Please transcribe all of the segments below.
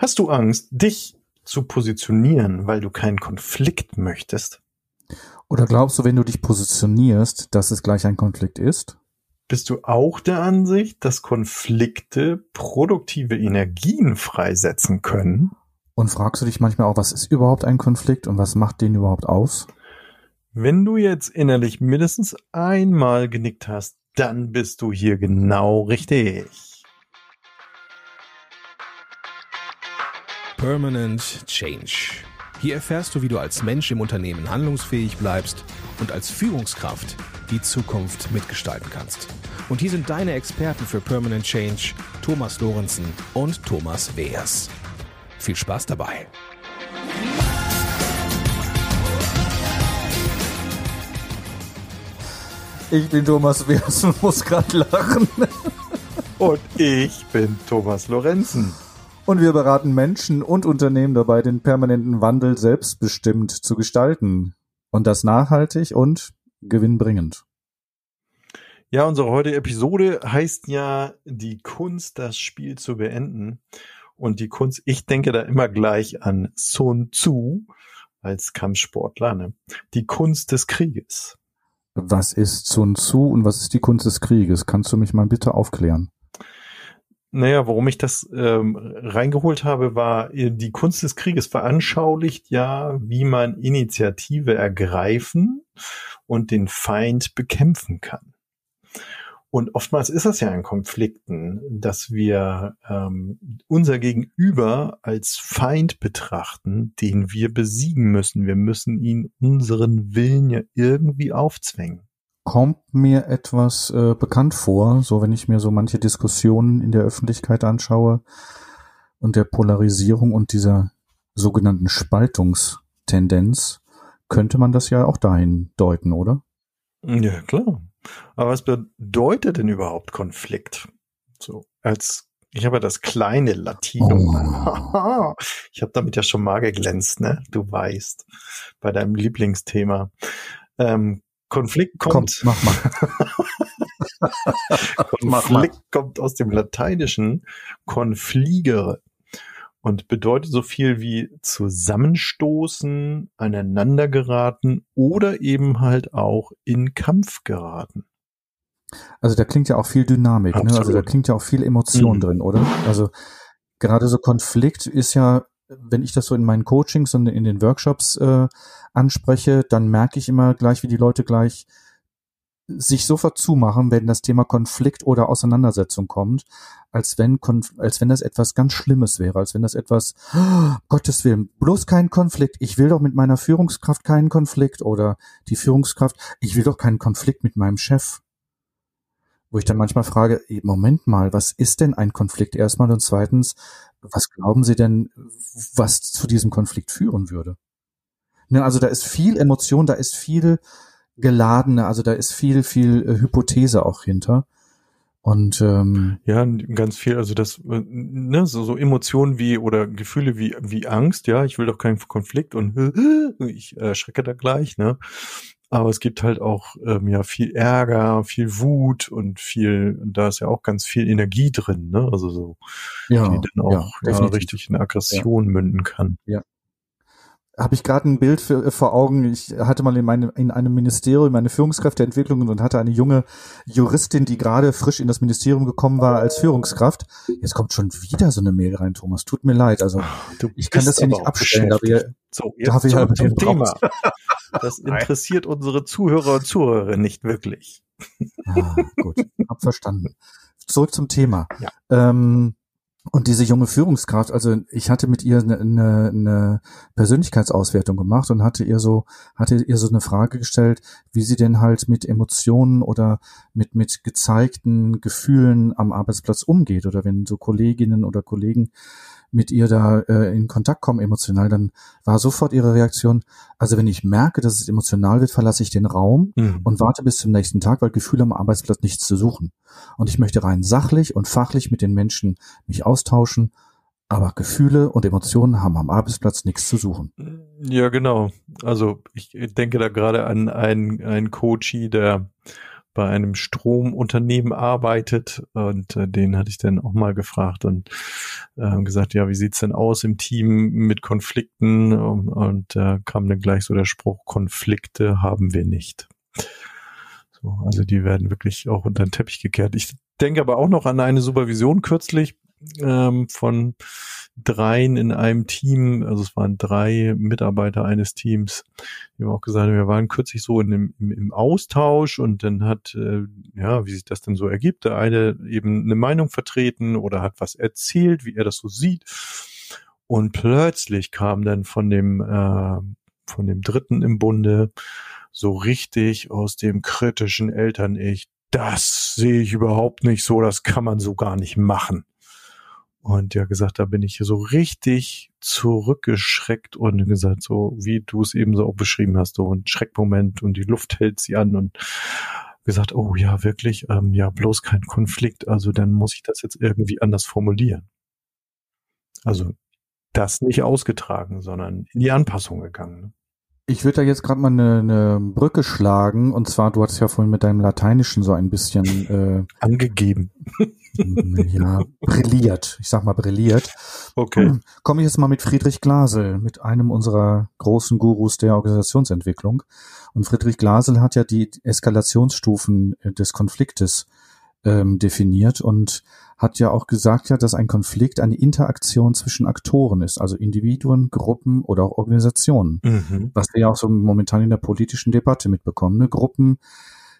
Hast du Angst, dich zu positionieren, weil du keinen Konflikt möchtest? Oder glaubst du, wenn du dich positionierst, dass es gleich ein Konflikt ist? Bist du auch der Ansicht, dass Konflikte produktive Energien freisetzen können? Und fragst du dich manchmal auch, was ist überhaupt ein Konflikt und was macht den überhaupt aus? Wenn du jetzt innerlich mindestens einmal genickt hast, dann bist du hier genau richtig. Permanent Change. Hier erfährst du, wie du als Mensch im Unternehmen handlungsfähig bleibst und als Führungskraft die Zukunft mitgestalten kannst. Und hier sind deine Experten für Permanent Change, Thomas Lorenzen und Thomas Weers. Viel Spaß dabei. Ich bin Thomas Weers und muss gerade lachen. Und ich bin Thomas Lorenzen. Und wir beraten Menschen und Unternehmen dabei, den permanenten Wandel selbstbestimmt zu gestalten. Und das nachhaltig und gewinnbringend. Ja, unsere heutige Episode heißt ja die Kunst, das Spiel zu beenden. Und die Kunst, ich denke da immer gleich an Sun Tzu als Kampfsportler, ne? Die Kunst des Krieges. Was ist Sun Tzu und was ist die Kunst des Krieges? Kannst du mich mal bitte aufklären? Naja, warum ich das ähm, reingeholt habe, war, äh, die Kunst des Krieges veranschaulicht ja, wie man Initiative ergreifen und den Feind bekämpfen kann. Und oftmals ist das ja in Konflikten, dass wir ähm, unser Gegenüber als Feind betrachten, den wir besiegen müssen. Wir müssen ihn unseren Willen ja irgendwie aufzwängen kommt mir etwas äh, bekannt vor, so wenn ich mir so manche Diskussionen in der Öffentlichkeit anschaue und der Polarisierung und dieser sogenannten Spaltungstendenz, könnte man das ja auch dahin deuten, oder? Ja, klar. Aber was bedeutet denn überhaupt Konflikt? So, als ich habe ja das kleine Latinum. Oh. ich habe damit ja schon mal geglänzt, ne? Du weißt, bei deinem Lieblingsthema. Ähm, Konflikt kommt. Komm, mach mal. Konflikt mal. kommt aus dem Lateinischen confligere und bedeutet so viel wie zusammenstoßen, aneinander geraten oder eben halt auch in Kampf geraten. Also da klingt ja auch viel Dynamik, ne? also da klingt ja auch viel Emotion mhm. drin, oder? Also gerade so Konflikt ist ja wenn ich das so in meinen Coachings und in den Workshops äh, anspreche, dann merke ich immer gleich, wie die Leute gleich sich sofort zumachen, wenn das Thema Konflikt oder Auseinandersetzung kommt, als wenn, als wenn das etwas ganz Schlimmes wäre, als wenn das etwas, oh, Gottes Willen, bloß kein Konflikt, ich will doch mit meiner Führungskraft keinen Konflikt oder die Führungskraft, ich will doch keinen Konflikt mit meinem Chef. Wo ich dann manchmal frage, Moment mal, was ist denn ein Konflikt erstmal und zweitens, was glauben Sie denn, was zu diesem Konflikt führen würde? Ne, also da ist viel Emotion, da ist viel geladene, also da ist viel, viel äh, Hypothese auch hinter. Und ähm, ja, ganz viel, also das, äh, ne, so, so Emotionen wie oder Gefühle wie wie Angst, ja, ich will doch keinen Konflikt und ich äh, schrecke da gleich, ne? Aber es gibt halt auch ähm, ja viel Ärger, viel Wut und viel, da ist ja auch ganz viel Energie drin, ne? Also so, ja, die dann auch ja, ja richtig in Aggression ja. münden kann. Ja, habe ich gerade ein Bild für, äh, vor Augen. Ich hatte mal in, meinem in einem Ministerium eine Führungskräfteentwicklung und hatte eine junge Juristin, die gerade frisch in das Ministerium gekommen war als Führungskraft. Jetzt kommt schon wieder so eine Mail rein, Thomas. Tut mir leid. Also ich kann das hier nicht abstellen. Aber so, jetzt darf ich zum, zum Thema. Das interessiert unsere Zuhörer und Zuhörerinnen nicht wirklich. Ah, gut, hab verstanden. Zurück zum Thema. Ja. Ähm, und diese junge Führungskraft, also ich hatte mit ihr eine, eine, eine Persönlichkeitsauswertung gemacht und hatte ihr so, hatte ihr so eine Frage gestellt, wie sie denn halt mit Emotionen oder mit, mit gezeigten Gefühlen am Arbeitsplatz umgeht oder wenn so Kolleginnen oder Kollegen mit ihr da äh, in Kontakt kommen emotional, dann war sofort ihre Reaktion, also wenn ich merke, dass es emotional wird, verlasse ich den Raum mhm. und warte bis zum nächsten Tag, weil Gefühle am Arbeitsplatz nichts zu suchen. Und ich möchte rein sachlich und fachlich mit den Menschen mich austauschen, aber Gefühle und Emotionen haben am Arbeitsplatz nichts zu suchen. Ja, genau. Also ich denke da gerade an einen, einen Coachie, der bei einem Stromunternehmen arbeitet und äh, den hatte ich dann auch mal gefragt und äh, gesagt, ja, wie sieht's denn aus im Team mit Konflikten und, und äh, kam dann gleich so der Spruch, Konflikte haben wir nicht. So, also die werden wirklich auch unter den Teppich gekehrt. Ich denke aber auch noch an eine Supervision kürzlich ähm, von dreien in einem Team, also es waren drei Mitarbeiter eines Teams, die haben auch gesagt, wir waren kürzlich so in im, im Austausch und dann hat, äh, ja, wie sich das denn so ergibt, der eine eben eine Meinung vertreten oder hat was erzählt, wie er das so sieht. Und plötzlich kam dann von dem, äh, von dem Dritten im Bunde so richtig aus dem kritischen Eltern-Ich, das sehe ich überhaupt nicht so, das kann man so gar nicht machen. Und ja gesagt, da bin ich so richtig zurückgeschreckt und gesagt, so wie du es eben so auch beschrieben hast, so ein Schreckmoment und die Luft hält sie an und gesagt, oh ja, wirklich, ähm, ja, bloß kein Konflikt, also dann muss ich das jetzt irgendwie anders formulieren. Also das nicht ausgetragen, sondern in die Anpassung gegangen. Ne? Ich würde da jetzt gerade mal eine, eine Brücke schlagen. Und zwar, du hattest ja vorhin mit deinem Lateinischen so ein bisschen äh, angegeben. ja, brilliert. Ich sag mal brilliert. Okay. Komme ich jetzt mal mit Friedrich Glasel, mit einem unserer großen Gurus der Organisationsentwicklung. Und Friedrich Glasel hat ja die Eskalationsstufen des Konfliktes ähm, definiert und hat ja auch gesagt, ja, dass ein Konflikt eine Interaktion zwischen Aktoren ist, also Individuen, Gruppen oder auch Organisationen. Mhm. Was wir ja auch so momentan in der politischen Debatte mitbekommen. Ne? Gruppen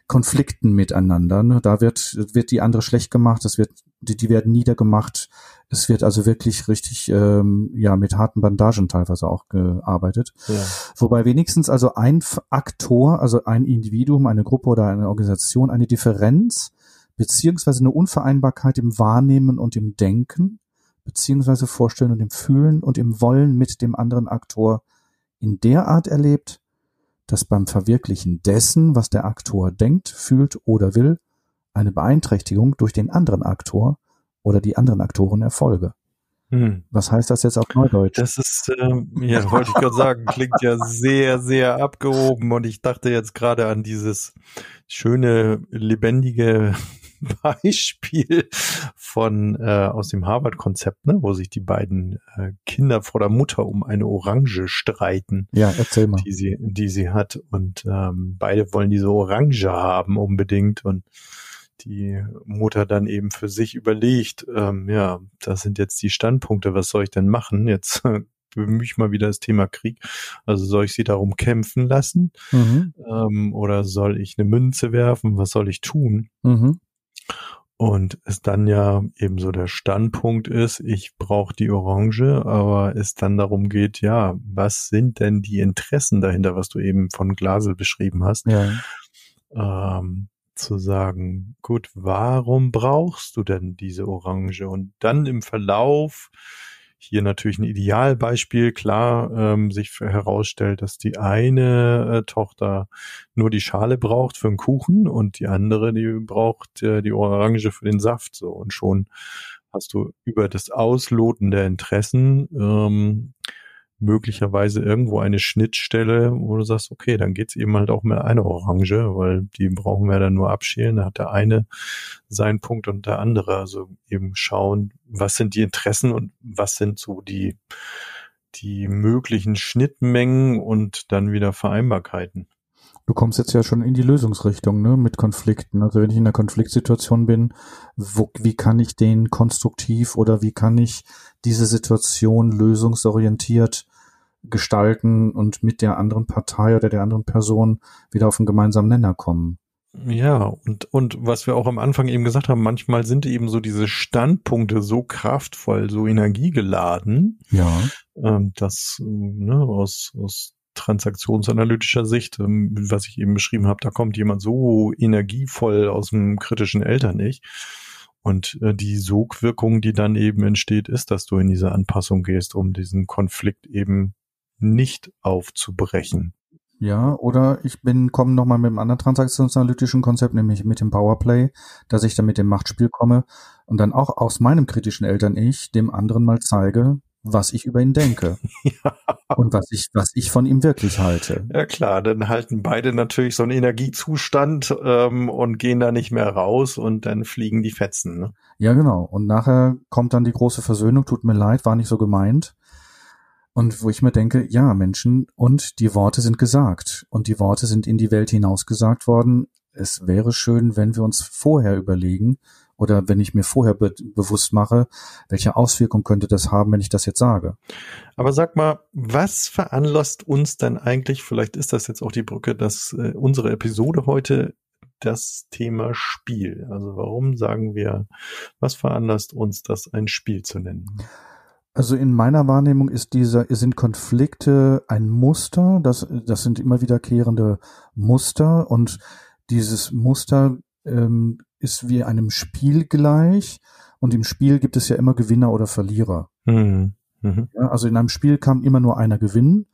konflikten miteinander. Ne? Da wird, wird die andere schlecht gemacht, das wird, die, die werden niedergemacht. Es wird also wirklich richtig ähm, ja mit harten Bandagen teilweise auch gearbeitet. Ja. Wobei wenigstens also ein Aktor, also ein Individuum, eine Gruppe oder eine Organisation eine Differenz beziehungsweise eine Unvereinbarkeit im Wahrnehmen und im Denken, beziehungsweise Vorstellen und im Fühlen und im Wollen mit dem anderen Aktor in der Art erlebt, dass beim Verwirklichen dessen, was der Aktor denkt, fühlt oder will, eine Beeinträchtigung durch den anderen Aktor oder die anderen Aktoren erfolge. Hm. Was heißt das jetzt auf Neudeutsch? Das ist, ähm, ja, wollte ich gerade sagen, klingt ja sehr, sehr abgehoben und ich dachte jetzt gerade an dieses schöne, lebendige Beispiel von äh, aus dem Harvard-Konzept, ne, wo sich die beiden äh, Kinder vor der Mutter um eine Orange streiten. Ja, erzähl mal. Die sie, die sie hat. Und ähm, beide wollen diese Orange haben unbedingt. Und die Mutter dann eben für sich überlegt, ähm, ja, das sind jetzt die Standpunkte, was soll ich denn machen? Jetzt äh, bemühe ich mal wieder das Thema Krieg. Also soll ich sie darum kämpfen lassen? Mhm. Ähm, oder soll ich eine Münze werfen? Was soll ich tun? Mhm. Und es dann ja eben so der Standpunkt ist, ich brauche die Orange, aber es dann darum geht, ja, was sind denn die Interessen dahinter, was du eben von Glasel beschrieben hast? Ja. Ähm, zu sagen, gut, warum brauchst du denn diese Orange? Und dann im Verlauf hier natürlich ein Idealbeispiel, klar, ähm, sich herausstellt, dass die eine äh, Tochter nur die Schale braucht für einen Kuchen und die andere, die braucht äh, die Orange für den Saft, so. Und schon hast du über das Ausloten der Interessen ähm, möglicherweise irgendwo eine Schnittstelle, wo du sagst, okay, dann geht's eben halt auch mehr eine Orange, weil die brauchen wir dann nur abschälen. Da hat der eine seinen Punkt und der andere. Also eben schauen, was sind die Interessen und was sind so die, die möglichen Schnittmengen und dann wieder Vereinbarkeiten. Du kommst jetzt ja schon in die Lösungsrichtung, ne, mit Konflikten. Also wenn ich in einer Konfliktsituation bin, wo, wie kann ich den konstruktiv oder wie kann ich diese Situation lösungsorientiert gestalten und mit der anderen Partei oder der anderen Person wieder auf einen gemeinsamen Nenner kommen. Ja, und, und was wir auch am Anfang eben gesagt haben, manchmal sind eben so diese Standpunkte so kraftvoll, so energiegeladen, ja. ähm, dass ne, aus, aus transaktionsanalytischer Sicht, ähm, was ich eben beschrieben habe, da kommt jemand so energievoll aus dem kritischen Eltern-Ich. Und äh, die Sogwirkung, die dann eben entsteht, ist, dass du in diese Anpassung gehst, um diesen Konflikt eben nicht aufzubrechen. Ja, oder ich bin, komme nochmal mit einem anderen transaktionsanalytischen Konzept, nämlich mit dem Powerplay, dass ich dann mit dem Machtspiel komme und dann auch aus meinem kritischen Eltern-Ich dem anderen mal zeige, was ich über ihn denke. ja. Und was ich, was ich von ihm wirklich halte. Ja klar, dann halten beide natürlich so einen Energiezustand ähm, und gehen da nicht mehr raus und dann fliegen die Fetzen. Ne? Ja, genau. Und nachher kommt dann die große Versöhnung, tut mir leid, war nicht so gemeint. Und wo ich mir denke, ja, Menschen, und die Worte sind gesagt. Und die Worte sind in die Welt hinaus gesagt worden. Es wäre schön, wenn wir uns vorher überlegen, oder wenn ich mir vorher be bewusst mache, welche Auswirkung könnte das haben, wenn ich das jetzt sage. Aber sag mal, was veranlasst uns denn eigentlich, vielleicht ist das jetzt auch die Brücke, dass äh, unsere Episode heute das Thema Spiel. Also warum sagen wir, was veranlasst uns, das ein Spiel zu nennen? Also in meiner Wahrnehmung ist dieser, sind Konflikte ein Muster, das, das sind immer wiederkehrende Muster und dieses Muster ähm, ist wie einem Spiel gleich und im Spiel gibt es ja immer Gewinner oder Verlierer. Mhm. Mhm. Ja, also in einem Spiel kann immer nur einer gewinnen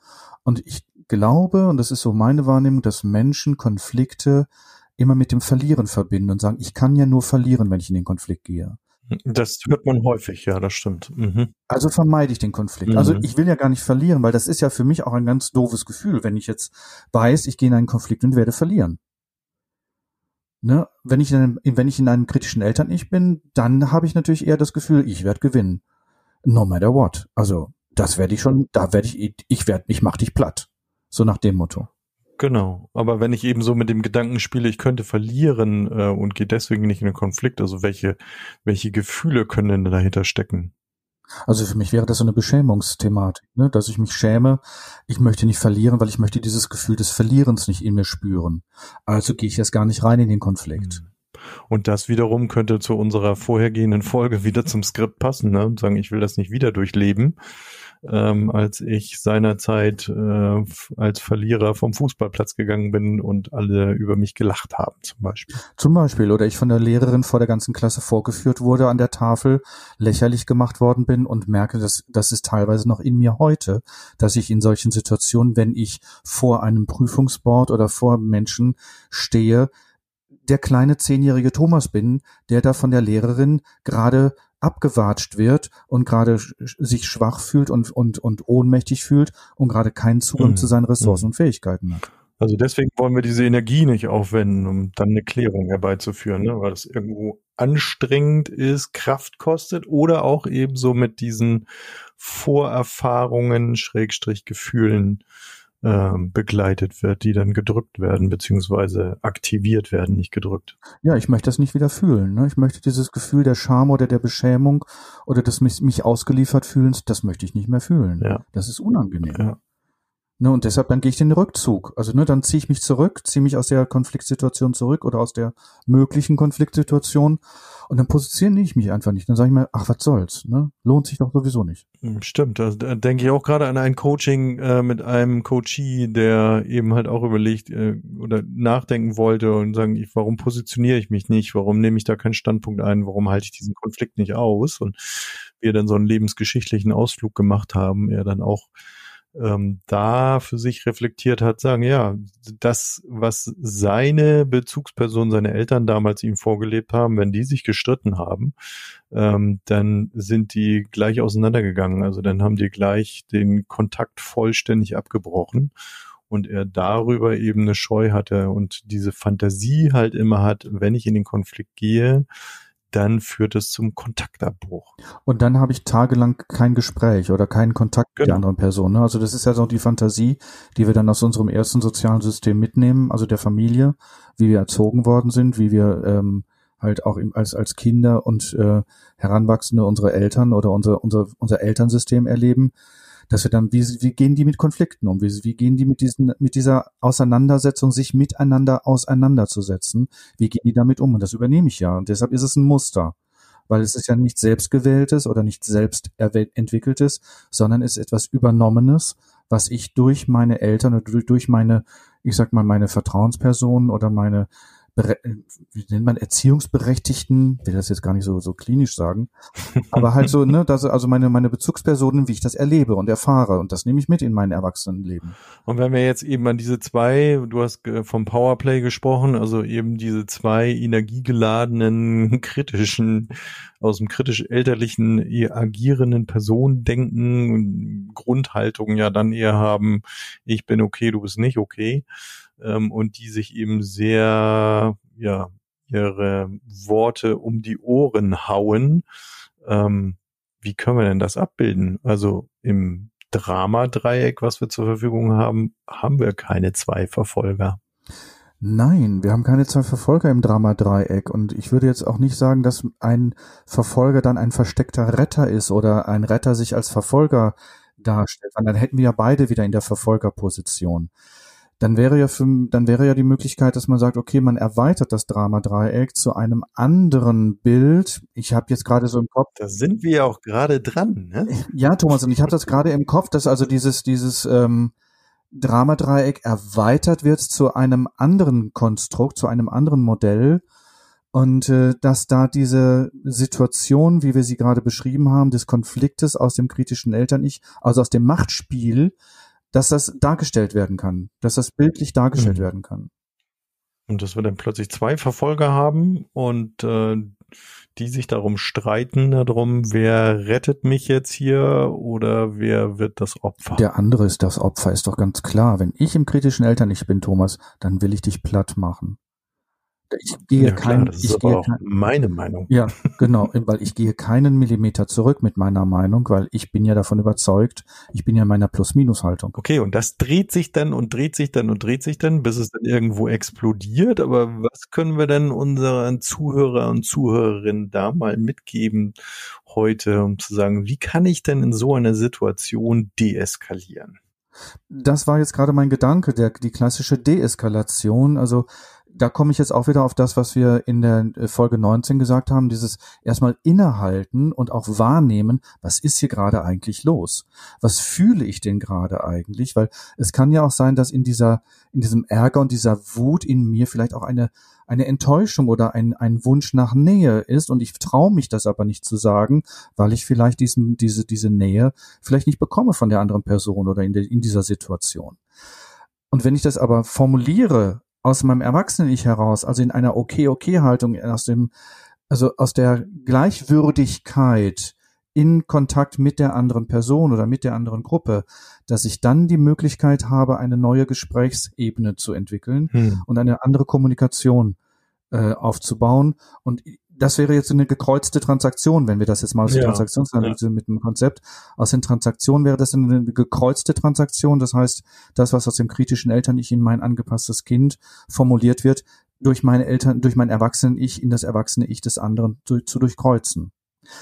und ich glaube, und das ist so meine Wahrnehmung, dass Menschen Konflikte immer mit dem Verlieren verbinden und sagen, ich kann ja nur verlieren, wenn ich in den Konflikt gehe. Das hört man häufig, ja, das stimmt. Mhm. Also vermeide ich den Konflikt. Also mhm. Also ich will ja gar nicht verlieren, weil das ist ja für mich auch ein ganz doofes Gefühl, wenn ich jetzt weiß, ich gehe in einen Konflikt und werde verlieren. Ne? Wenn, ich in einem, wenn ich in einem kritischen Eltern-Ich bin, dann habe ich natürlich eher das Gefühl, ich werde gewinnen. No matter what. Also, das werde ich schon, da werde ich, ich werde, ich mach dich platt. So nach dem Motto. Genau, aber wenn ich eben so mit dem Gedanken spiele, ich könnte verlieren äh, und gehe deswegen nicht in den Konflikt, also welche, welche Gefühle können denn dahinter stecken? Also für mich wäre das so eine Beschämungsthematik, ne? dass ich mich schäme, ich möchte nicht verlieren, weil ich möchte dieses Gefühl des Verlierens nicht in mir spüren. Also gehe ich jetzt gar nicht rein in den Konflikt. Mhm. Und das wiederum könnte zu unserer vorhergehenden Folge wieder zum Skript passen, ne? Und sagen, ich will das nicht wieder durchleben ähm, als ich seinerzeit äh, als Verlierer vom Fußballplatz gegangen bin und alle über mich gelacht haben, zum Beispiel. Zum Beispiel, oder ich von der Lehrerin vor der ganzen Klasse vorgeführt wurde an der Tafel, lächerlich gemacht worden bin und merke, dass das ist teilweise noch in mir heute, dass ich in solchen Situationen, wenn ich vor einem Prüfungsboard oder vor Menschen stehe, der kleine zehnjährige Thomas bin, der da von der Lehrerin gerade abgewatscht wird und gerade sich schwach fühlt und, und, und ohnmächtig fühlt und gerade keinen Zugang mhm. zu seinen Ressourcen mhm. und Fähigkeiten hat. Also deswegen wollen wir diese Energie nicht aufwenden, um dann eine Klärung herbeizuführen, ne? weil es irgendwo anstrengend ist, Kraft kostet oder auch eben so mit diesen Vorerfahrungen, Schrägstrich Gefühlen begleitet wird, die dann gedrückt werden, beziehungsweise aktiviert werden, nicht gedrückt. Ja, ich möchte das nicht wieder fühlen. Ne? Ich möchte dieses Gefühl der Scham oder der Beschämung oder des mich, mich ausgeliefert fühlens, das möchte ich nicht mehr fühlen. Ja. Das ist unangenehm. Ja. Ne, und deshalb dann gehe ich den Rückzug. Also ne, dann ziehe ich mich zurück, ziehe mich aus der Konfliktsituation zurück oder aus der möglichen Konfliktsituation und dann positioniere ich mich einfach nicht. Dann sage ich mir, ach, was soll's, ne? Lohnt sich doch sowieso nicht. Hm, stimmt, da denke ich auch gerade an ein Coaching äh, mit einem Coachee, der eben halt auch überlegt äh, oder nachdenken wollte und sagen, ich, warum positioniere ich mich nicht? Warum nehme ich da keinen Standpunkt ein? Warum halte ich diesen Konflikt nicht aus? Und wir dann so einen lebensgeschichtlichen Ausflug gemacht haben, er dann auch ähm, da für sich reflektiert hat, sagen, ja, das, was seine Bezugsperson, seine Eltern damals ihm vorgelebt haben, wenn die sich gestritten haben, ähm, dann sind die gleich auseinandergegangen. Also dann haben die gleich den Kontakt vollständig abgebrochen und er darüber eben eine Scheu hatte und diese Fantasie halt immer hat, wenn ich in den Konflikt gehe, dann führt es zum Kontaktabbruch. Und dann habe ich tagelang kein Gespräch oder keinen Kontakt genau. mit der genau. anderen Person. Ne? Also das ist ja so die Fantasie, die wir dann aus unserem ersten sozialen System mitnehmen, also der Familie, wie wir erzogen worden sind, wie wir ähm, halt auch als, als Kinder und äh, Heranwachsende unsere Eltern oder unser, unser, unser Elternsystem erleben dass wir dann, wie, wie gehen die mit Konflikten um? Wie, wie gehen die mit diesen, mit dieser Auseinandersetzung, sich miteinander auseinanderzusetzen? Wie gehen die damit um? Und das übernehme ich ja. Und deshalb ist es ein Muster. Weil es ist ja nicht selbstgewähltes oder nicht selbst entwickeltes, sondern es ist etwas Übernommenes, was ich durch meine Eltern oder durch meine, ich sag mal, meine Vertrauenspersonen oder meine wie nennt man, Erziehungsberechtigten, will das jetzt gar nicht so, so klinisch sagen, aber halt so, ne, das, also meine, meine Bezugspersonen, wie ich das erlebe und erfahre. Und das nehme ich mit in mein Erwachsenenleben. Und wenn wir jetzt eben an diese zwei, du hast vom Powerplay gesprochen, also eben diese zwei energiegeladenen, kritischen, aus dem kritisch elterlichen agierenden Personen denken, Grundhaltung ja dann eher haben, ich bin okay, du bist nicht okay ähm, und die sich eben sehr, ja, ihre Worte um die Ohren hauen. Ähm, wie können wir denn das abbilden? Also im Drama-Dreieck, was wir zur Verfügung haben, haben wir keine zwei Verfolger. Nein, wir haben keine zwei Verfolger im Drama-Dreieck und ich würde jetzt auch nicht sagen, dass ein Verfolger dann ein versteckter Retter ist oder ein Retter sich als Verfolger darstellt, dann hätten wir ja beide wieder in der Verfolgerposition dann wäre ja für, dann wäre ja die Möglichkeit, dass man sagt, okay, man erweitert das Drama-Dreieck zu einem anderen Bild. Ich habe jetzt gerade so im Kopf. Da sind wir ja auch gerade dran, ne? Ja, Thomas, und ich habe das gerade im Kopf, dass also dieses, dieses ähm, Drama-Dreieck erweitert wird zu einem anderen Konstrukt, zu einem anderen Modell. Und äh, dass da diese Situation, wie wir sie gerade beschrieben haben, des Konfliktes aus dem kritischen Eltern-Ich, also aus dem Machtspiel, dass das dargestellt werden kann, dass das bildlich dargestellt mhm. werden kann. Und dass wir dann plötzlich zwei Verfolger haben und äh, die sich darum streiten, darum, wer rettet mich jetzt hier oder wer wird das Opfer? Der andere ist das Opfer, ist doch ganz klar. Wenn ich im kritischen Eltern nicht bin, Thomas, dann will ich dich platt machen. Ich gehe ja, kein, das ist aber auch kein, meine Meinung. Ja, genau, weil ich gehe keinen Millimeter zurück mit meiner Meinung, weil ich bin ja davon überzeugt, ich bin ja in meiner Plus-Minus-Haltung. Okay, und das dreht sich dann und dreht sich dann und dreht sich dann, bis es dann irgendwo explodiert. Aber was können wir denn unseren Zuhörer und Zuhörerinnen da mal mitgeben heute, um zu sagen, wie kann ich denn in so einer Situation deeskalieren? Das war jetzt gerade mein Gedanke, der, die klassische Deeskalation. Also da komme ich jetzt auch wieder auf das, was wir in der äh, Folge 19 gesagt haben, dieses erstmal innehalten und auch wahrnehmen, was ist hier gerade eigentlich los? Was fühle ich denn gerade eigentlich? Weil es kann ja auch sein, dass in dieser, in diesem Ärger und dieser Wut in mir vielleicht auch eine, eine Enttäuschung oder ein, ein Wunsch nach Nähe ist und ich traue mich das aber nicht zu sagen, weil ich vielleicht diesen, diese, diese Nähe vielleicht nicht bekomme von der anderen Person oder in, der, in dieser Situation. Und wenn ich das aber formuliere aus meinem Erwachsenen-Ich heraus, also in einer Okay-Okay-Haltung, aus dem, also aus der Gleichwürdigkeit in Kontakt mit der anderen Person oder mit der anderen Gruppe, dass ich dann die Möglichkeit habe, eine neue Gesprächsebene zu entwickeln hm. und eine andere Kommunikation äh, aufzubauen. Und das wäre jetzt eine gekreuzte Transaktion, wenn wir das jetzt mal aus der ja, Transaktionsanalyse ja. mit dem Konzept. Aus den Transaktionen wäre das eine gekreuzte Transaktion. Das heißt, das, was aus dem kritischen Eltern-Ich in mein angepasstes Kind formuliert wird, durch meine Eltern, durch mein Erwachsenen-Ich in das erwachsene Ich des anderen zu, zu durchkreuzen.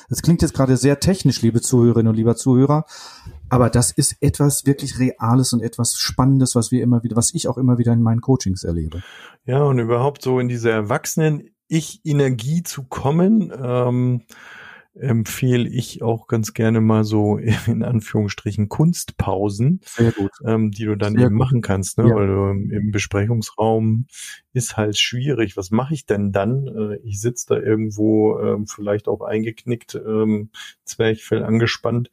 Das klingt jetzt gerade sehr technisch, liebe Zuhörerinnen und lieber Zuhörer, aber das ist etwas wirklich Reales und etwas Spannendes, was wir immer wieder, was ich auch immer wieder in meinen Coachings erlebe. Ja, und überhaupt so in diese Erwachsenen ich-Energie zu kommen, ähm, empfehle ich auch ganz gerne mal so in Anführungsstrichen Kunstpausen, ähm, die du dann Sehr eben gut. machen kannst, ne? Ja. weil du im Besprechungsraum ist halt schwierig. Was mache ich denn dann? Äh, ich sitze da irgendwo ähm, vielleicht auch eingeknickt, ähm, Zwerchfell angespannt,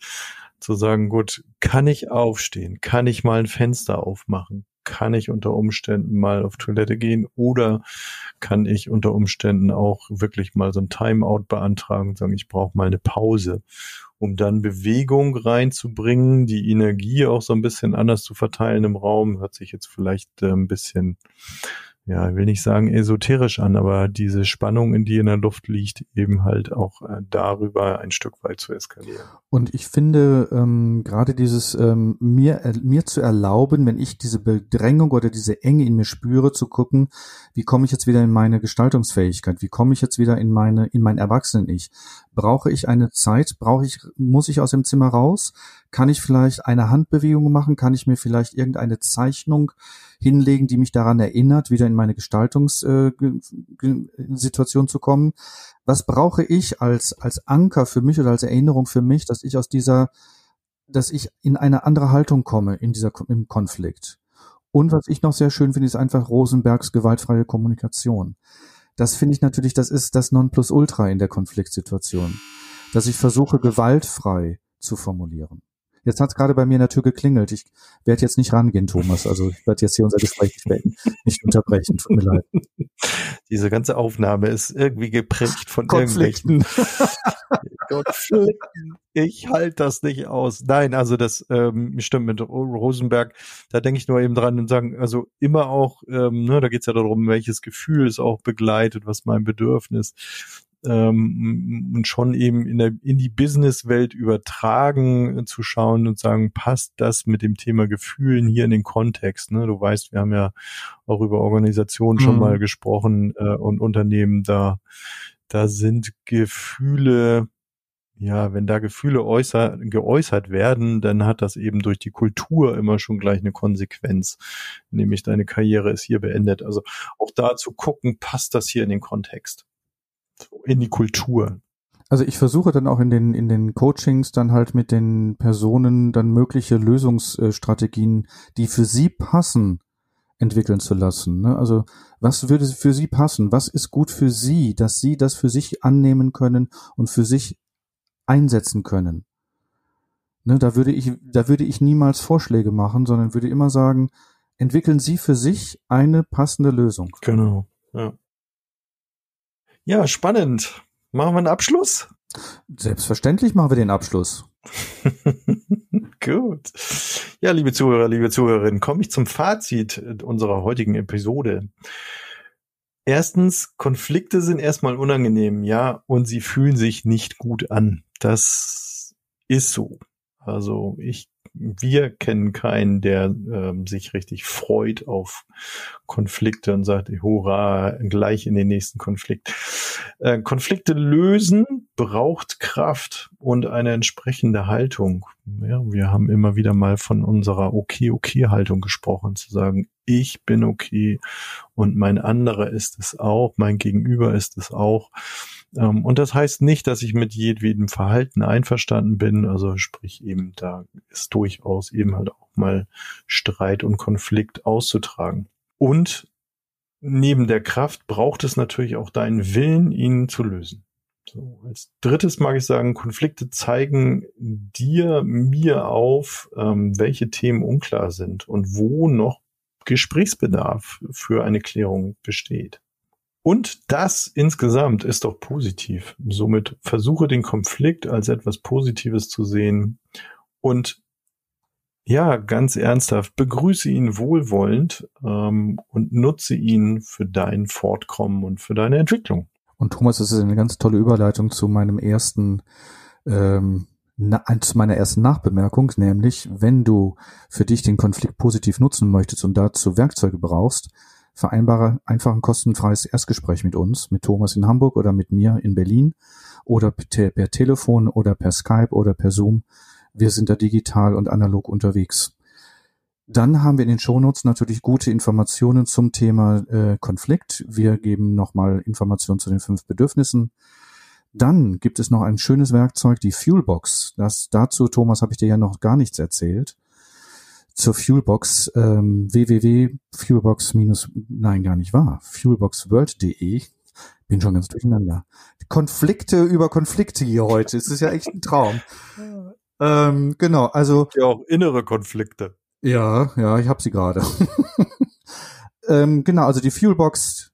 zu sagen, gut, kann ich aufstehen? Kann ich mal ein Fenster aufmachen? Kann ich unter Umständen mal auf Toilette gehen oder kann ich unter Umständen auch wirklich mal so ein Timeout beantragen und sagen, ich brauche mal eine Pause, um dann Bewegung reinzubringen, die Energie auch so ein bisschen anders zu verteilen im Raum. Hört sich jetzt vielleicht äh, ein bisschen ja, ich will nicht sagen esoterisch an, aber diese Spannung, in die in der Luft liegt, eben halt auch äh, darüber ein Stück weit zu eskalieren. Und ich finde ähm, gerade dieses ähm, mir äh, mir zu erlauben, wenn ich diese Bedrängung oder diese Enge in mir spüre, zu gucken, wie komme ich jetzt wieder in meine Gestaltungsfähigkeit, wie komme ich jetzt wieder in meine in mein Erwachsenen-Ich? Brauche ich eine Zeit? Brauche ich muss ich aus dem Zimmer raus? Kann ich vielleicht eine Handbewegung machen? Kann ich mir vielleicht irgendeine Zeichnung hinlegen, die mich daran erinnert, wieder in meine Gestaltungssituation äh, zu kommen. Was brauche ich als, als Anker für mich oder als Erinnerung für mich, dass ich aus dieser, dass ich in eine andere Haltung komme in dieser, im Konflikt? Und was ich noch sehr schön finde, ist einfach Rosenbergs gewaltfreie Kommunikation. Das finde ich natürlich, das ist das Nonplusultra in der Konfliktsituation. Dass ich versuche, gewaltfrei zu formulieren. Jetzt hat es gerade bei mir in der Tür geklingelt. Ich werde jetzt nicht rangehen, Thomas. Also ich werde jetzt hier unser Gespräch nicht, unterbrechen. Tut mir leid. Diese ganze Aufnahme ist irgendwie geprägt von irgendwelchen Ich halte das nicht aus. Nein, also das ähm, stimmt mit Rosenberg. Da denke ich nur eben dran und sagen, also immer auch, ähm, ne, da geht es ja darum, welches Gefühl es auch begleitet, was mein Bedürfnis ähm, und schon eben in, der, in die Businesswelt übertragen äh, zu schauen und sagen, passt das mit dem Thema Gefühlen hier in den Kontext? Ne? Du weißt, wir haben ja auch über Organisationen mhm. schon mal gesprochen äh, und Unternehmen, da, da sind Gefühle ja, wenn da Gefühle äußer, geäußert werden, dann hat das eben durch die Kultur immer schon gleich eine Konsequenz, nämlich deine Karriere ist hier beendet. Also auch da zu gucken, passt das hier in den Kontext? In die Kultur. Also ich versuche dann auch in den, in den Coachings dann halt mit den Personen dann mögliche Lösungsstrategien, die für sie passen, entwickeln zu lassen. Ne? Also was würde für sie passen? Was ist gut für sie, dass sie das für sich annehmen können und für sich einsetzen können? Ne, da würde ich, da würde ich niemals Vorschläge machen, sondern würde immer sagen, entwickeln Sie für sich eine passende Lösung. Genau. Ja. Ja, spannend. Machen wir einen Abschluss? Selbstverständlich machen wir den Abschluss. Gut. Ja, liebe Zuhörer, liebe Zuhörerinnen, komme ich zum Fazit unserer heutigen Episode. Erstens, Konflikte sind erstmal unangenehm, ja, und sie fühlen sich nicht gut an. Das ist so. Also ich wir kennen keinen, der ähm, sich richtig freut auf Konflikte und sagt, hurra, gleich in den nächsten Konflikt. Äh, Konflikte lösen braucht Kraft und eine entsprechende Haltung. Ja, wir haben immer wieder mal von unserer Okay-Okay-Haltung gesprochen, zu sagen, ich bin okay und mein anderer ist es auch, mein Gegenüber ist es auch. Ähm, und das heißt nicht, dass ich mit jedwedem Verhalten einverstanden bin. Also sprich eben, da ist durchaus eben halt auch mal Streit und Konflikt auszutragen. Und neben der Kraft braucht es natürlich auch deinen Willen, ihn zu lösen. So, als drittes mag ich sagen, Konflikte zeigen dir, mir auf, ähm, welche Themen unklar sind und wo noch Gesprächsbedarf für eine Klärung besteht. Und das insgesamt ist doch positiv. Somit versuche den Konflikt als etwas Positives zu sehen und ja, ganz ernsthaft, begrüße ihn wohlwollend ähm, und nutze ihn für dein Fortkommen und für deine Entwicklung. Und Thomas, das ist eine ganz tolle Überleitung zu meinem ersten, ähm, na, zu meiner ersten Nachbemerkung, nämlich wenn du für dich den Konflikt positiv nutzen möchtest und dazu Werkzeuge brauchst, vereinbare einfach ein kostenfreies Erstgespräch mit uns, mit Thomas in Hamburg oder mit mir in Berlin oder per, per Telefon oder per Skype oder per Zoom. Wir sind da digital und analog unterwegs. Dann haben wir in den Shownotes natürlich gute Informationen zum Thema äh, Konflikt. Wir geben nochmal Informationen zu den fünf Bedürfnissen. Dann gibt es noch ein schönes Werkzeug, die Fuelbox. Das dazu, Thomas, habe ich dir ja noch gar nichts erzählt. Zur Fuelbox ähm, www.fuelbox minus nein gar nicht wahr. Fuelboxworld.de bin schon ganz durcheinander. Konflikte über Konflikte hier heute. Es ist ja echt ein Traum. Ähm, genau also ja auch innere Konflikte? Ja ja ich habe sie gerade. Ähm, genau also die Fuelbox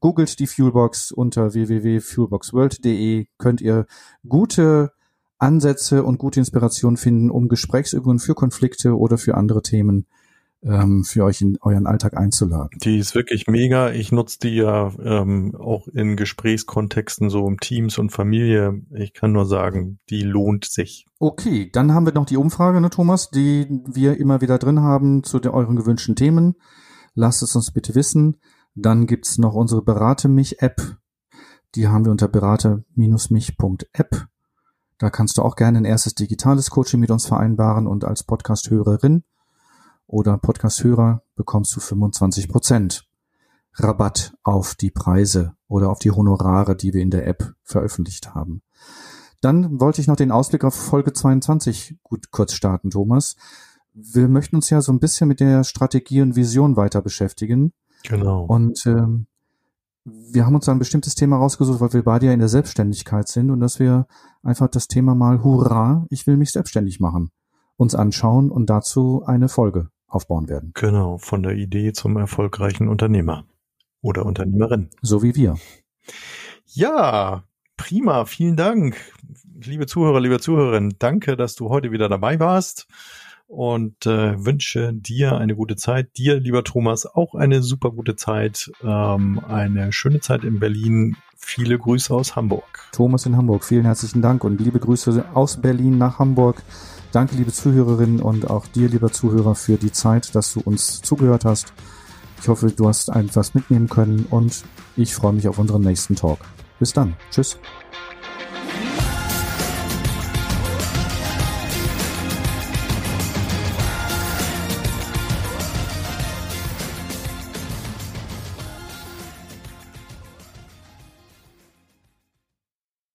googelt die Fuelbox unter www.fuelboxworld.de könnt ihr gute Ansätze und gute Inspiration finden, um Gesprächsübungen für Konflikte oder für andere Themen ähm, für euch in euren Alltag einzuladen. Die ist wirklich mega. Ich nutze die ja ähm, auch in Gesprächskontexten, so im Teams und Familie. Ich kann nur sagen, die lohnt sich. Okay, dann haben wir noch die Umfrage, ne, Thomas, die wir immer wieder drin haben zu den, euren gewünschten Themen. Lasst es uns bitte wissen. Dann gibt's noch unsere Berate mich-App. Die haben wir unter berate-mich.app. Da kannst du auch gerne ein erstes digitales Coaching mit uns vereinbaren und als Podcast-Hörerin oder Podcast-Hörer bekommst du 25 Prozent Rabatt auf die Preise oder auf die Honorare, die wir in der App veröffentlicht haben. Dann wollte ich noch den Ausblick auf Folge 22 gut kurz starten, Thomas. wir möchten uns ja so ein bisschen mit der Strategie und Vision weiter beschäftigen. Genau. Und ähm, wir haben uns ein bestimmtes Thema rausgesucht, weil wir beide ja in der Selbstständigkeit sind und dass wir einfach das Thema mal Hurra, ich will mich selbstständig machen, uns anschauen und dazu eine Folge aufbauen werden. Genau, von der Idee zum erfolgreichen Unternehmer oder Unternehmerin. So wie wir. Ja, prima, vielen Dank. Liebe Zuhörer, liebe Zuhörerinnen, danke, dass du heute wieder dabei warst und äh, wünsche dir eine gute Zeit. Dir, lieber Thomas, auch eine super gute Zeit. Ähm, eine schöne Zeit in Berlin. Viele Grüße aus Hamburg. Thomas in Hamburg, vielen herzlichen Dank und liebe Grüße aus Berlin nach Hamburg. Danke, liebe Zuhörerinnen und auch dir, lieber Zuhörer, für die Zeit, dass du uns zugehört hast. Ich hoffe, du hast etwas mitnehmen können und ich freue mich auf unseren nächsten Talk. Bis dann. Tschüss.